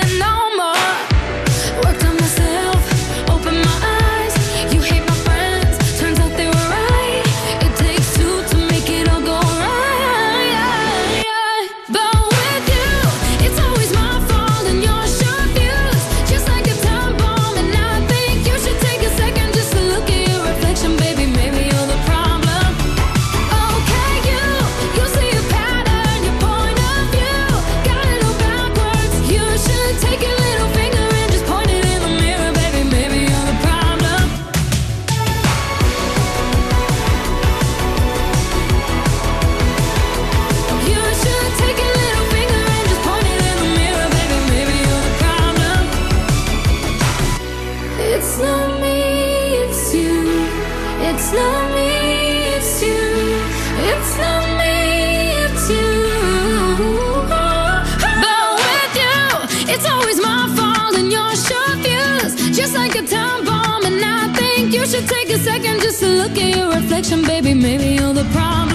second just to look at your reflection, baby. Maybe you're the problem.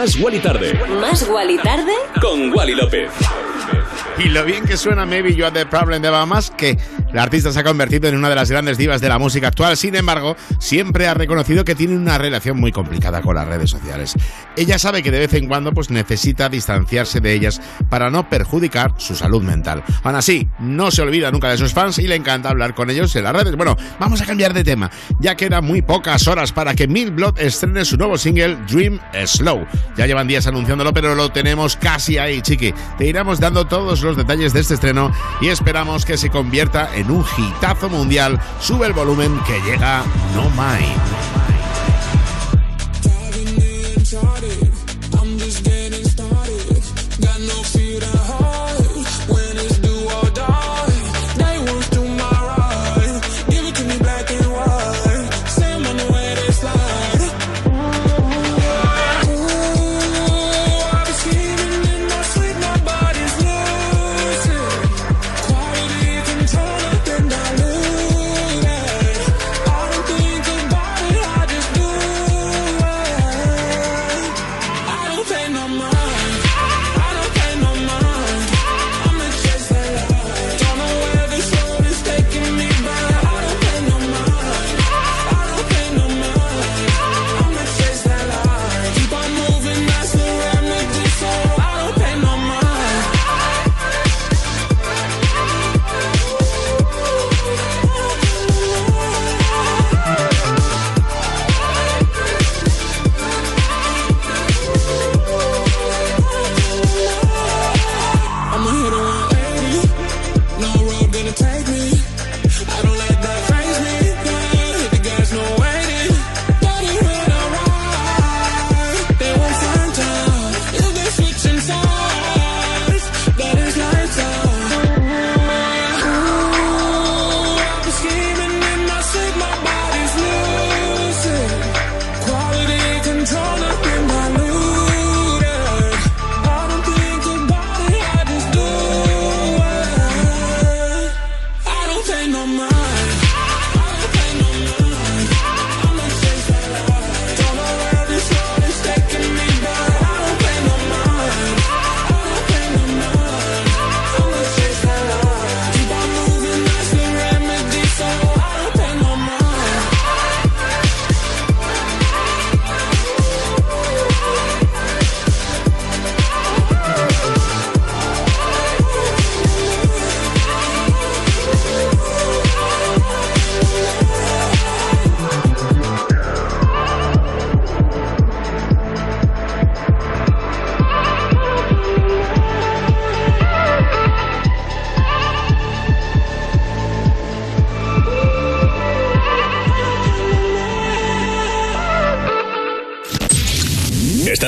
Más Wally Tarde. Más Wally tarde Con Wally López. Y lo bien que suena Maybe You Are the Problem de Bahamas, que la artista se ha convertido en una de las grandes divas de la música actual. Sin embargo, siempre ha reconocido que tiene una relación muy complicada con las redes sociales. Ella sabe que de vez en cuando pues, necesita distanciarse de ellas para no perjudicar su salud mental. Aún así, no se olvida nunca de sus fans y le encanta hablar con ellos en las redes. Bueno, vamos a cambiar de tema. Ya quedan muy pocas horas para que Milk Blood estrene su nuevo single Dream Slow. Ya llevan días anunciándolo, pero lo tenemos casi ahí, chiqui. Te iremos dando todos los detalles de este estreno y esperamos que se convierta en un hitazo mundial. Sube el volumen que llega No Mind. I'm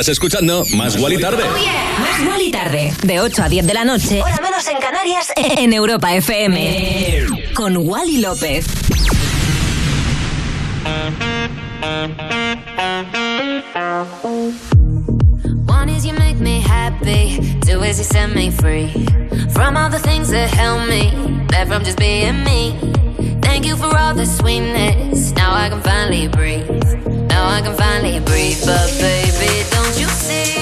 Estás escuchando Más Tarde. Más Wally tarde de 8 a 10 de la noche. Hora menos en Canarias en Europa FM. Con Wally López. One is you make me happy, two is you set me free from all the things that held me back from just being me. Thank you for all the sweetness. Now I can finally breathe. Now I can finally breathe. But baby, don't you see?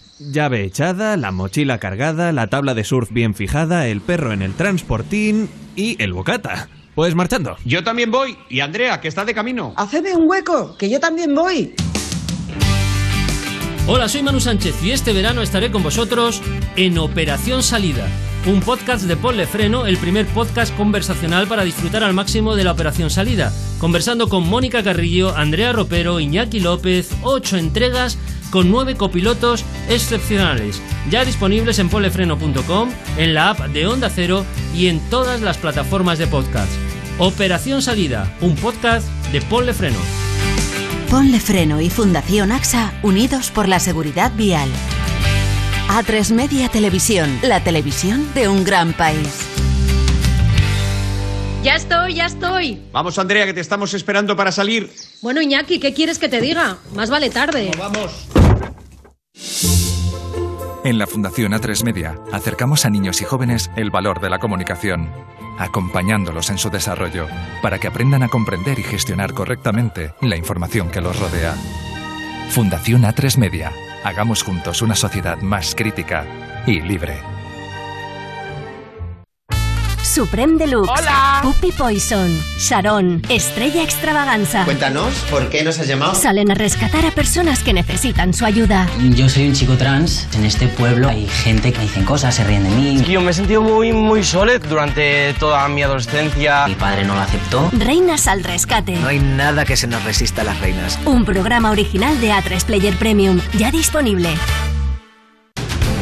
Llave echada, la mochila cargada, la tabla de surf bien fijada, el perro en el transportín y el bocata. Pues marchando. Yo también voy. Y Andrea, que está de camino. Hacedme un hueco, que yo también voy. Hola, soy Manu Sánchez y este verano estaré con vosotros en Operación Salida, un podcast de Ponle Freno, el primer podcast conversacional para disfrutar al máximo de la Operación Salida, conversando con Mónica Carrillo, Andrea Ropero, Iñaki López, ocho entregas con nueve copilotos excepcionales, ya disponibles en ponlefreno.com, en la app de Onda Cero y en todas las plataformas de podcast. Operación Salida, un podcast de Ponle Freno. Ponle Freno y Fundación AXA unidos por la seguridad vial. A3 Media Televisión, la televisión de un gran país. Ya estoy, ya estoy. Vamos, Andrea, que te estamos esperando para salir. Bueno, Iñaki, ¿qué quieres que te diga? Más vale tarde. Vamos. En la Fundación A3 Media acercamos a niños y jóvenes el valor de la comunicación, acompañándolos en su desarrollo para que aprendan a comprender y gestionar correctamente la información que los rodea. Fundación A3 Media. Hagamos juntos una sociedad más crítica y libre. Supreme Deluxe. Hola. Puppy Poison. Sharon. Estrella Extravaganza. Cuéntanos, ¿por qué nos has llamado? Salen a rescatar a personas que necesitan su ayuda. Yo soy un chico trans. En este pueblo hay gente que me dicen cosas, se ríen de mí. Es que yo me he sentido muy, muy solo durante toda mi adolescencia. Mi padre no lo aceptó. Reinas al rescate. No hay nada que se nos resista a las reinas. Un programa original de A3 Player Premium. Ya disponible.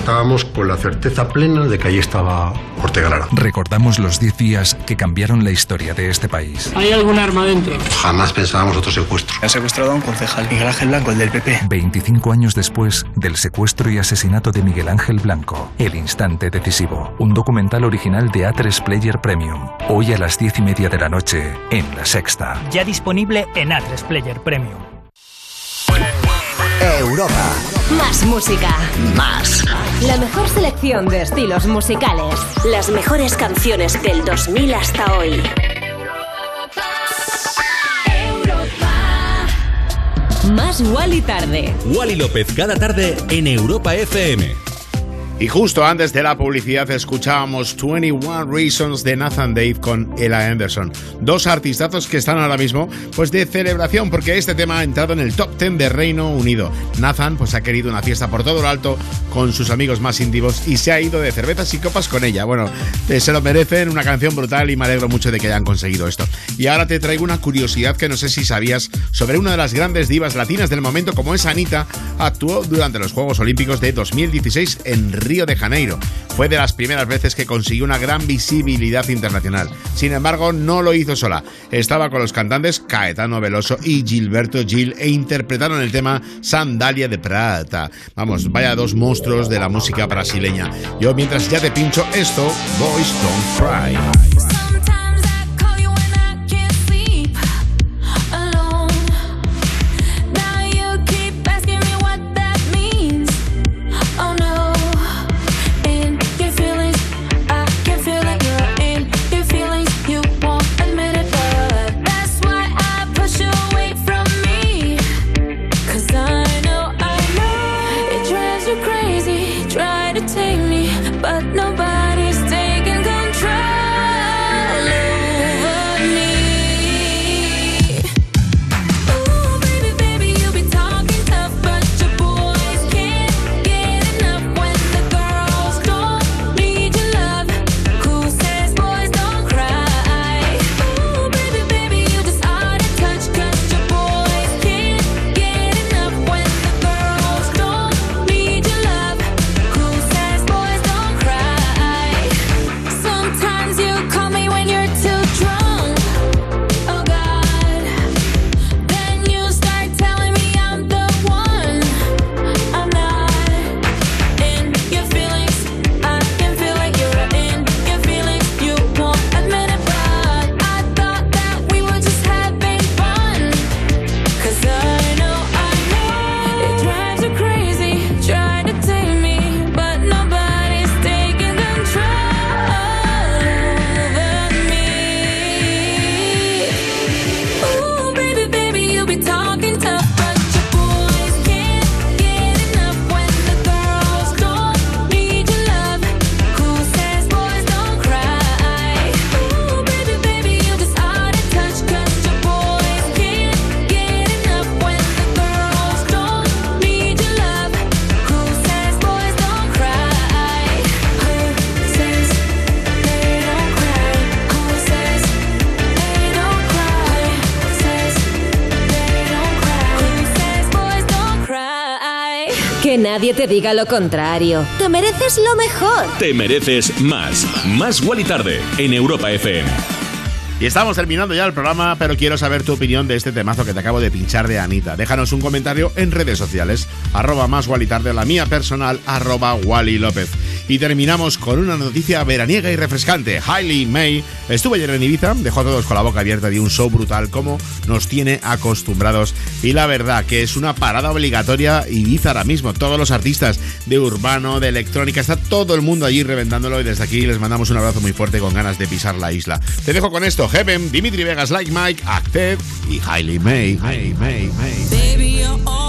Estábamos con la certeza plena de que ahí estaba Ortega Lara. Recordamos los 10 días que cambiaron la historia de este país. ¿Hay algún arma dentro? Jamás pensábamos otro secuestro. Han secuestrado a un concejal, Miguel Ángel Blanco, el del PP. 25 años después del secuestro y asesinato de Miguel Ángel Blanco, El Instante Decisivo, un documental original de A3 Player Premium, hoy a las 10 y media de la noche, en La Sexta. Ya disponible en A3 Player Premium. Europa. Más música. Más. La mejor selección de estilos musicales. Las mejores canciones del 2000 hasta hoy. Más Wally tarde. Wally López cada tarde en Europa FM. Y justo antes de la publicidad escuchábamos 21 Reasons de Nathan Dave con Ella Anderson. Dos artistazos que están ahora mismo pues de celebración porque este tema ha entrado en el top 10 de Reino Unido. Nathan pues ha querido una fiesta por todo lo alto con sus amigos más íntimos y se ha ido de cervezas y copas con ella. Bueno, eh, se lo merecen, una canción brutal y me alegro mucho de que hayan conseguido esto. Y ahora te traigo una curiosidad que no sé si sabías sobre una de las grandes divas latinas del momento como es Anita, actuó durante los Juegos Olímpicos de 2016 en Río de Janeiro. Fue de las primeras veces que consiguió una gran visibilidad internacional. Sin embargo, no lo hizo sola. Estaba con los cantantes Caetano Veloso y Gilberto Gil e interpretaron el tema Sandalia de Prata. Vamos, vaya dos monstruos de la música brasileña. Yo mientras ya te pincho esto, Boys Don't Cry. nadie te diga lo contrario. Te mereces lo mejor. Te mereces más. Más y Tarde en Europa FM. Y estamos terminando ya el programa, pero quiero saber tu opinión de este temazo que te acabo de pinchar de Anita. Déjanos un comentario en redes sociales, arroba más Wally tarde, la mía personal, arroba Wally López. Y terminamos con una noticia veraniega y refrescante. Hailey May estuvo ayer en Ibiza, dejó a todos con la boca abierta de un show brutal como nos tiene acostumbrados. Y la verdad que es una parada obligatoria Ibiza ahora mismo. Todos los artistas de urbano, de electrónica, está todo el mundo allí reventándolo y desde aquí les mandamos un abrazo muy fuerte con ganas de pisar la isla. Te dejo con esto, Heaven, Dimitri Vegas, Like Mike, Acted y Hailey May. Hailey May, May.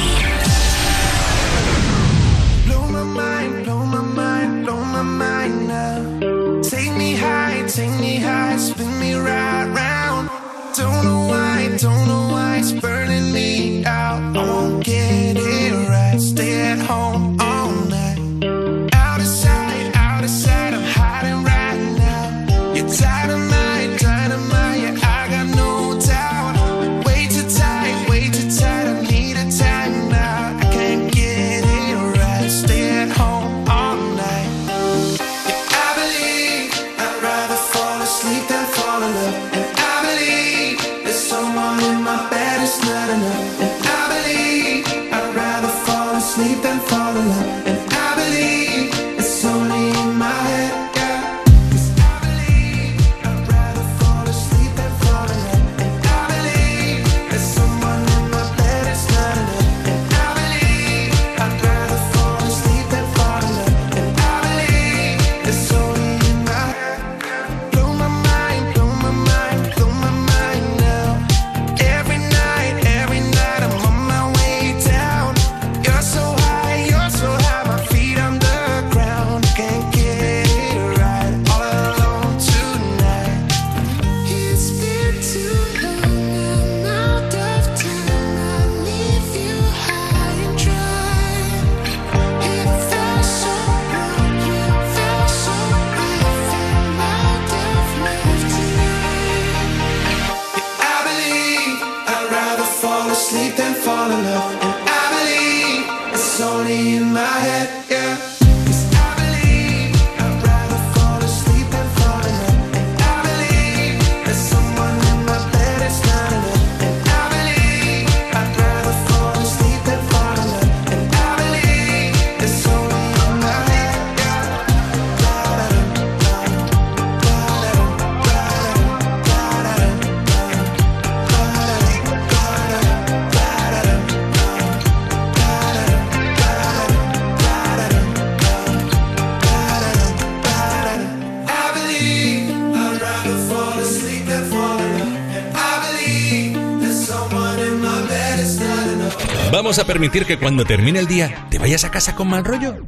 A permitir que cuando termine el día te vayas a casa con mal rollo?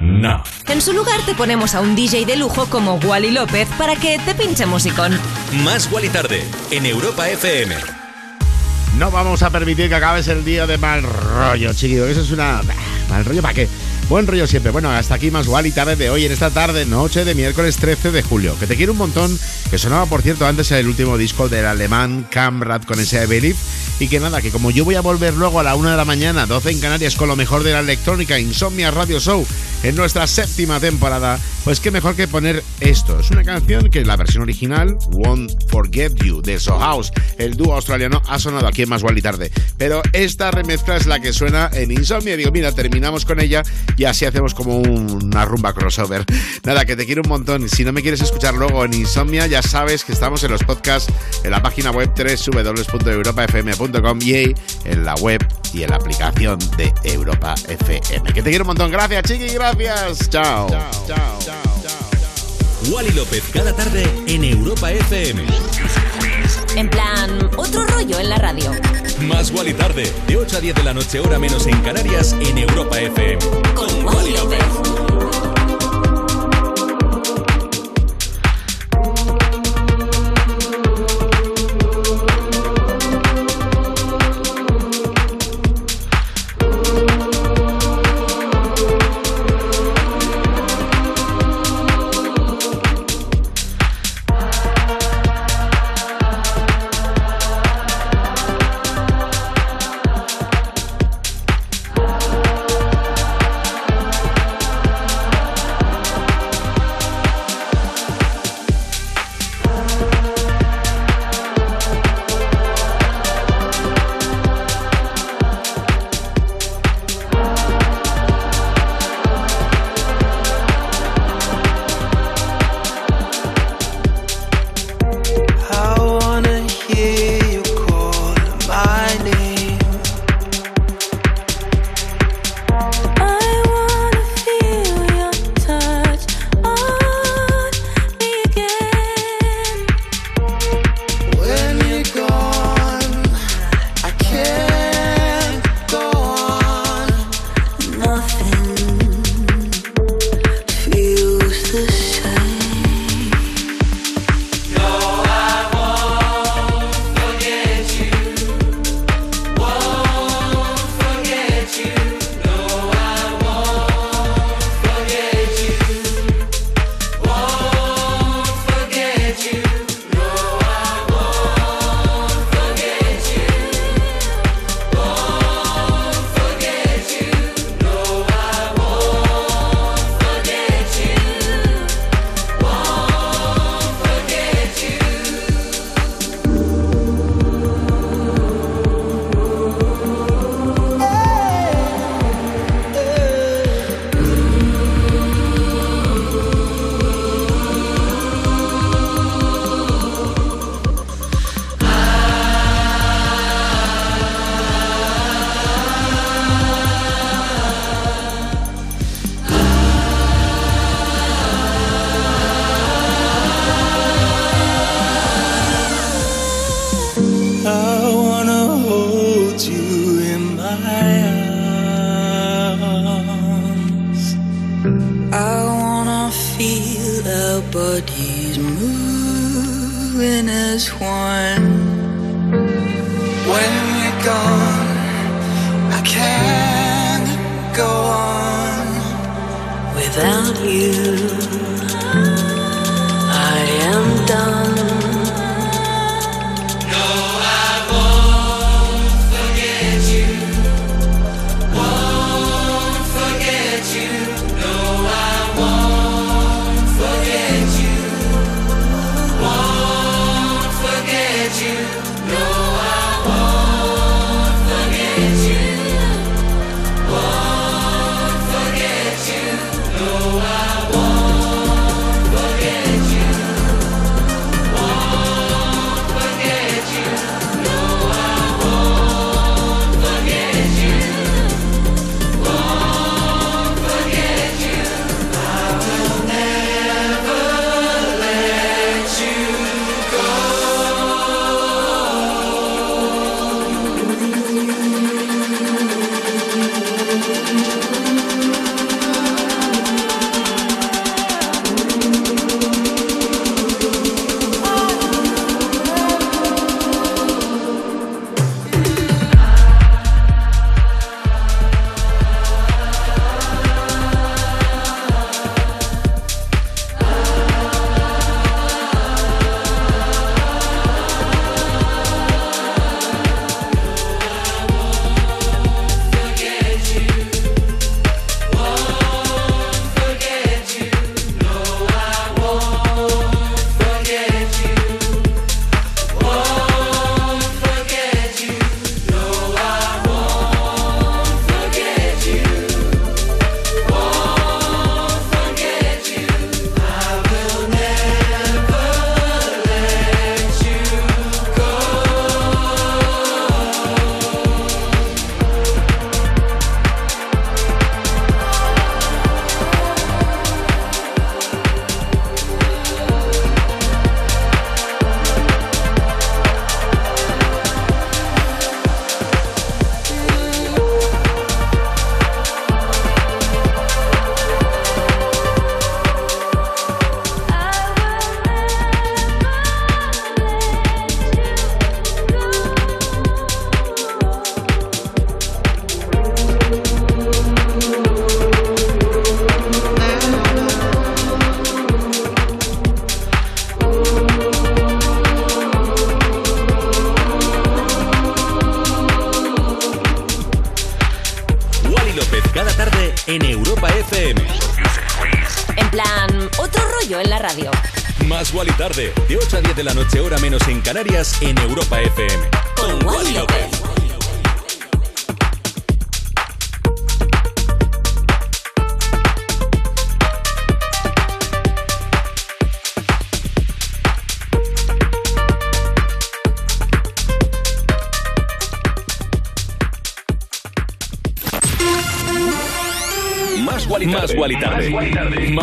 No. En su lugar te ponemos a un DJ de lujo como Wally López para que te pinche musicón. Más Wally tarde en Europa FM. No vamos a permitir que acabes el día de mal rollo, chiquillo. Eso es una. bah, ¿Mal rollo para qué? Buen rollo siempre. Bueno, hasta aquí más y tarde de hoy, en esta tarde, noche de miércoles 13 de julio. Que te quiero un montón. Que sonaba, por cierto, antes el último disco del alemán Camrad con ese I Believe. Y que nada, que como yo voy a volver luego a la una de la mañana, 12 en Canarias, con lo mejor de la electrónica, Insomnia Radio Show, en nuestra séptima temporada, pues qué mejor que poner esto. Es una canción que la versión original, Won't Forget You, de So House, el dúo australiano, ha sonado aquí en Más y Tarde. Pero esta remezcla es la que suena en Insomnia. Digo, mira, terminamos con ella y así hacemos como una rumba crossover. Nada, que te quiero un montón. Si no me quieres escuchar luego en Insomnia, ya sabes que estamos en los podcasts, en la página web www.europafm.com y en la web y en la aplicación de Europa FM. Que te quiero un montón. Gracias, chiqui, gracias. Chao. Chao. Wally López cada tarde en Europa FM. En plan, otro rollo en la radio. Más Wally tarde, de 8 a 10 de la noche, hora menos en Canarias, en Europa FM. Con Wally López.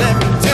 every day.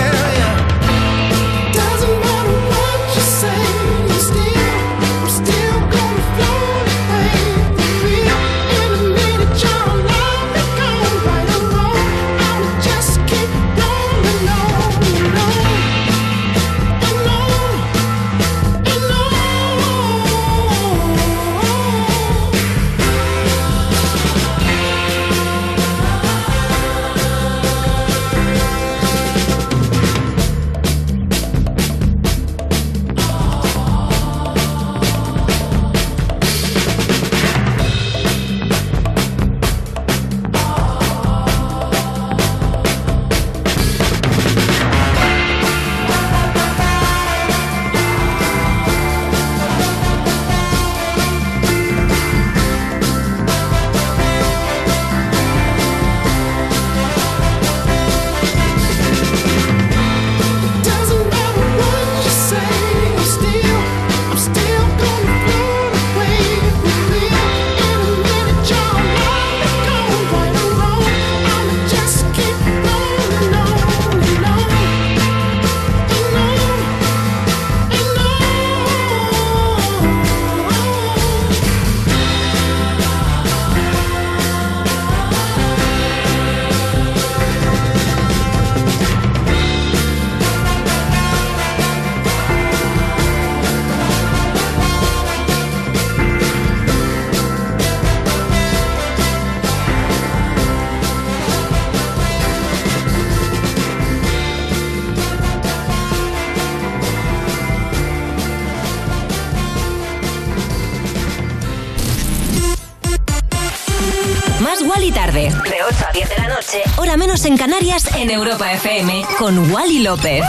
en Canarias en Europa FM con Wally López.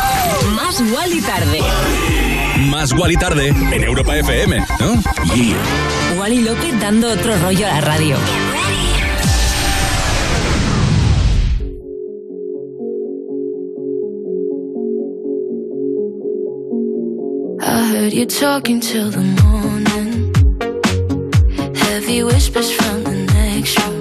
Más Wally tarde. Más Wally tarde en Europa FM, ¿no? Yeah. Wally López dando otro rollo a la radio. I heard you talking till the morning. Heavy whispers from the next room.